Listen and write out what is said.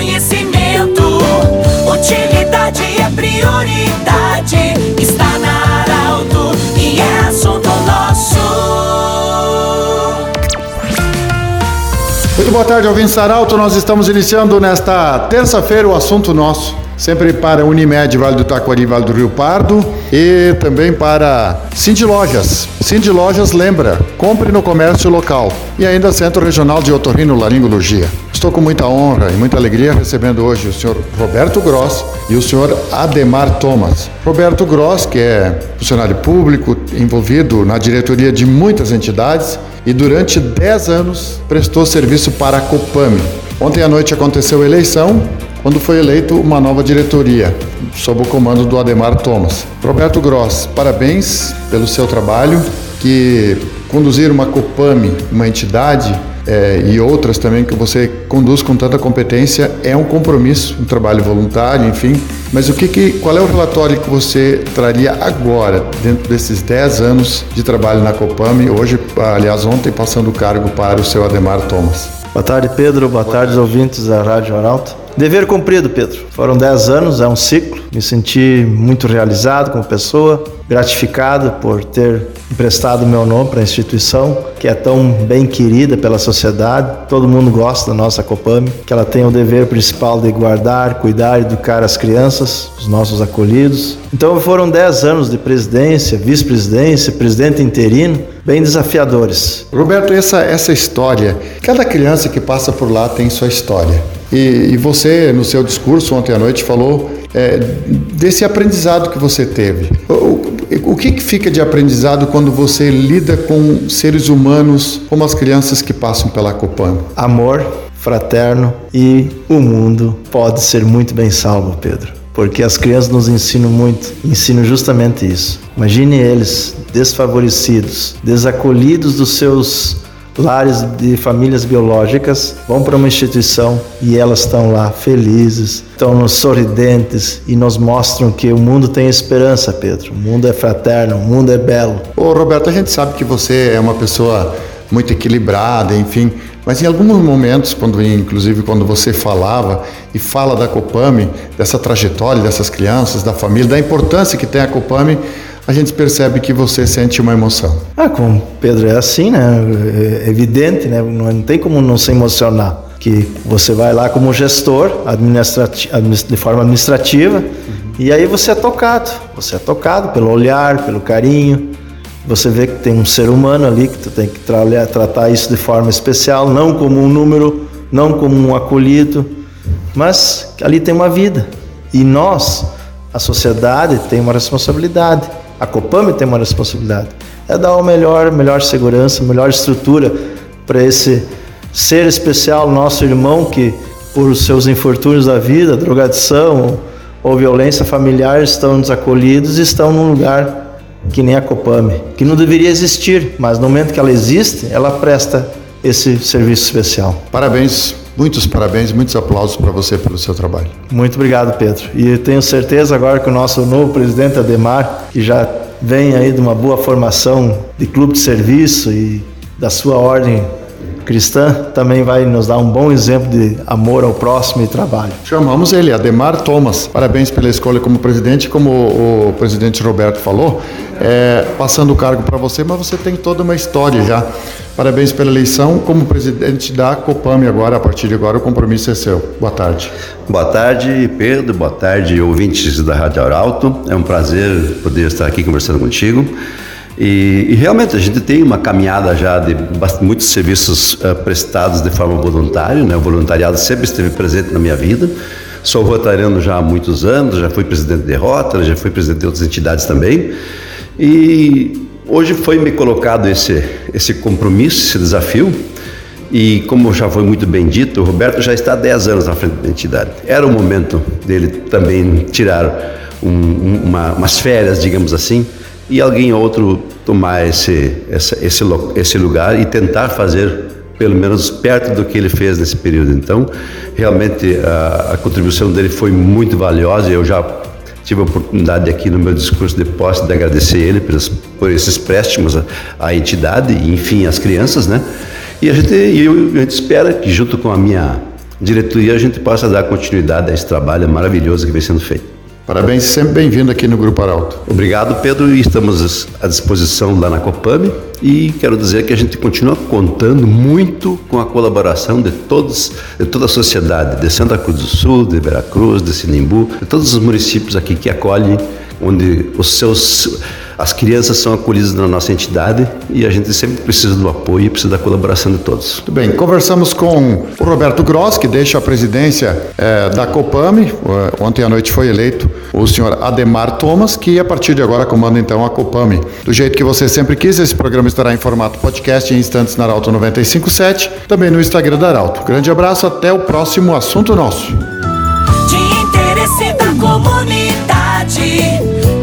conhecimento. Utilidade é prioridade. Está na Arauto e é assunto nosso. Muito boa tarde, ouvintes Arauto. Nós estamos iniciando nesta terça-feira o assunto nosso sempre para Unimed Vale do Taquari, Vale do Rio Pardo e também para Cindy Lojas. Cindy Lojas lembra, compre no comércio local e ainda Centro Regional de Otorrino Laringologia. Estou com muita honra e muita alegria recebendo hoje o senhor Roberto Gross e o senhor Ademar Thomas. Roberto Gross, que é funcionário público envolvido na diretoria de muitas entidades e durante 10 anos prestou serviço para a Copame. Ontem à noite aconteceu a eleição quando foi eleito uma nova diretoria, sob o comando do Ademar Thomas. Roberto Gross, parabéns pelo seu trabalho, que conduzir uma Copame, uma entidade é, e outras também que você conduz com tanta competência é um compromisso, um trabalho voluntário, enfim. Mas o que, que qual é o relatório que você traria agora, dentro desses 10 anos de trabalho na Copame, hoje, aliás, ontem passando o cargo para o seu Ademar Thomas? Boa tarde, Pedro. Boa, Boa tarde, ouvintes da Rádio Arauto. Dever cumprido, Pedro. Foram 10 anos, é um ciclo. Me senti muito realizado como pessoa, gratificado por ter emprestado meu nome para a instituição, que é tão bem querida pela sociedade. Todo mundo gosta da nossa Copame, que ela tem o dever principal de guardar, cuidar e educar as crianças, os nossos acolhidos. Então foram 10 anos de presidência, vice-presidência, presidente interino, bem desafiadores. Roberto, essa, essa história, cada criança que passa por lá tem sua história. E, e você, no seu discurso ontem à noite, falou é, desse aprendizado que você teve. O, o que, que fica de aprendizado quando você lida com seres humanos como as crianças que passam pela Copan? Amor fraterno e o mundo pode ser muito bem salvo, Pedro. Porque as crianças nos ensinam muito, ensinam justamente isso. Imagine eles desfavorecidos, desacolhidos dos seus lares de famílias biológicas vão para uma instituição e elas estão lá felizes, estão sorridentes e nos mostram que o mundo tem esperança, Pedro. O mundo é fraterno, o mundo é belo. Ô Roberto, a gente sabe que você é uma pessoa muito equilibrada, enfim, mas em alguns momentos, quando inclusive quando você falava e fala da Copame, dessa trajetória dessas crianças, da família, da importância que tem a Copame, a gente percebe que você sente uma emoção. Ah, com Pedro é assim, né? É evidente, né? Não tem como não se emocionar. Que você vai lá como gestor, de forma administrativa, uhum. e aí você é tocado. Você é tocado pelo olhar, pelo carinho. Você vê que tem um ser humano ali que tu tem que tra tratar isso de forma especial, não como um número, não como um acolhido, mas ali tem uma vida. E nós, a sociedade, tem uma responsabilidade a Copame tem uma responsabilidade, é dar o melhor, melhor segurança, melhor estrutura para esse ser especial, nosso irmão que por seus infortúnios da vida, drogadição ou violência familiar estão desacolhidos e estão num lugar que nem a Copame, que não deveria existir, mas no momento que ela existe, ela presta esse serviço especial. Parabéns Muitos parabéns, muitos aplausos para você pelo seu trabalho. Muito obrigado, Pedro. E tenho certeza agora que o nosso novo presidente Ademar, que já vem aí de uma boa formação de clube de serviço e da sua ordem cristã, também vai nos dar um bom exemplo de amor ao próximo e trabalho. Chamamos ele, Ademar Thomas. Parabéns pela escolha como presidente, como o presidente Roberto falou, é, passando o cargo para você, mas você tem toda uma história já. Parabéns pela eleição como presidente da Copame agora, a partir de agora o compromisso é seu. Boa tarde. Boa tarde, Pedro. Boa tarde, ouvintes da Rádio Arauto. É um prazer poder estar aqui conversando contigo. E, e, realmente a gente tem uma caminhada já de muitos serviços uh, prestados de forma voluntária, né? O voluntariado sempre esteve presente na minha vida. Sou rotariano já há muitos anos, já fui presidente de Rotary, já fui presidente de outras entidades também. E hoje foi me colocado esse, esse compromisso, esse desafio. E como já foi muito bem dito, o Roberto já está há 10 anos à frente da entidade. Era o momento dele também tirar um, uma, umas férias, digamos assim, e alguém outro tomar esse, esse, esse, esse lugar e tentar fazer pelo menos perto do que ele fez nesse período. Então, realmente a, a contribuição dele foi muito valiosa. Eu já tive a oportunidade aqui no meu discurso de posse de agradecer ele por, por esses préstimos à, à, entidade e, enfim, às crianças, né? E a gente, eu, a gente espera que junto com a minha diretoria a gente possa dar continuidade a esse trabalho maravilhoso que vem sendo feito. Parabéns, sempre bem-vindo aqui no Grupo Arauto. Obrigado, Pedro, e estamos à disposição lá na Copame e quero dizer que a gente continua contando muito com a colaboração de todos, de toda a sociedade, de Santa Cruz do Sul, de Veracruz, de Sinimbu, de todos os municípios aqui que acolhem, onde os seus as crianças são acolhidas na nossa entidade e a gente sempre precisa do apoio e precisa da colaboração de todos. Muito bem, conversamos com o Roberto Gross, que deixa a presidência é, da Copame. Ontem à noite foi eleito o senhor Ademar Thomas, que a partir de agora comanda então a Copame. Do jeito que você sempre quis, esse programa estará em formato podcast em instantes na Arauto 957, também no Instagram da Arauto. Grande abraço, até o próximo assunto nosso. De interesse da comunidade,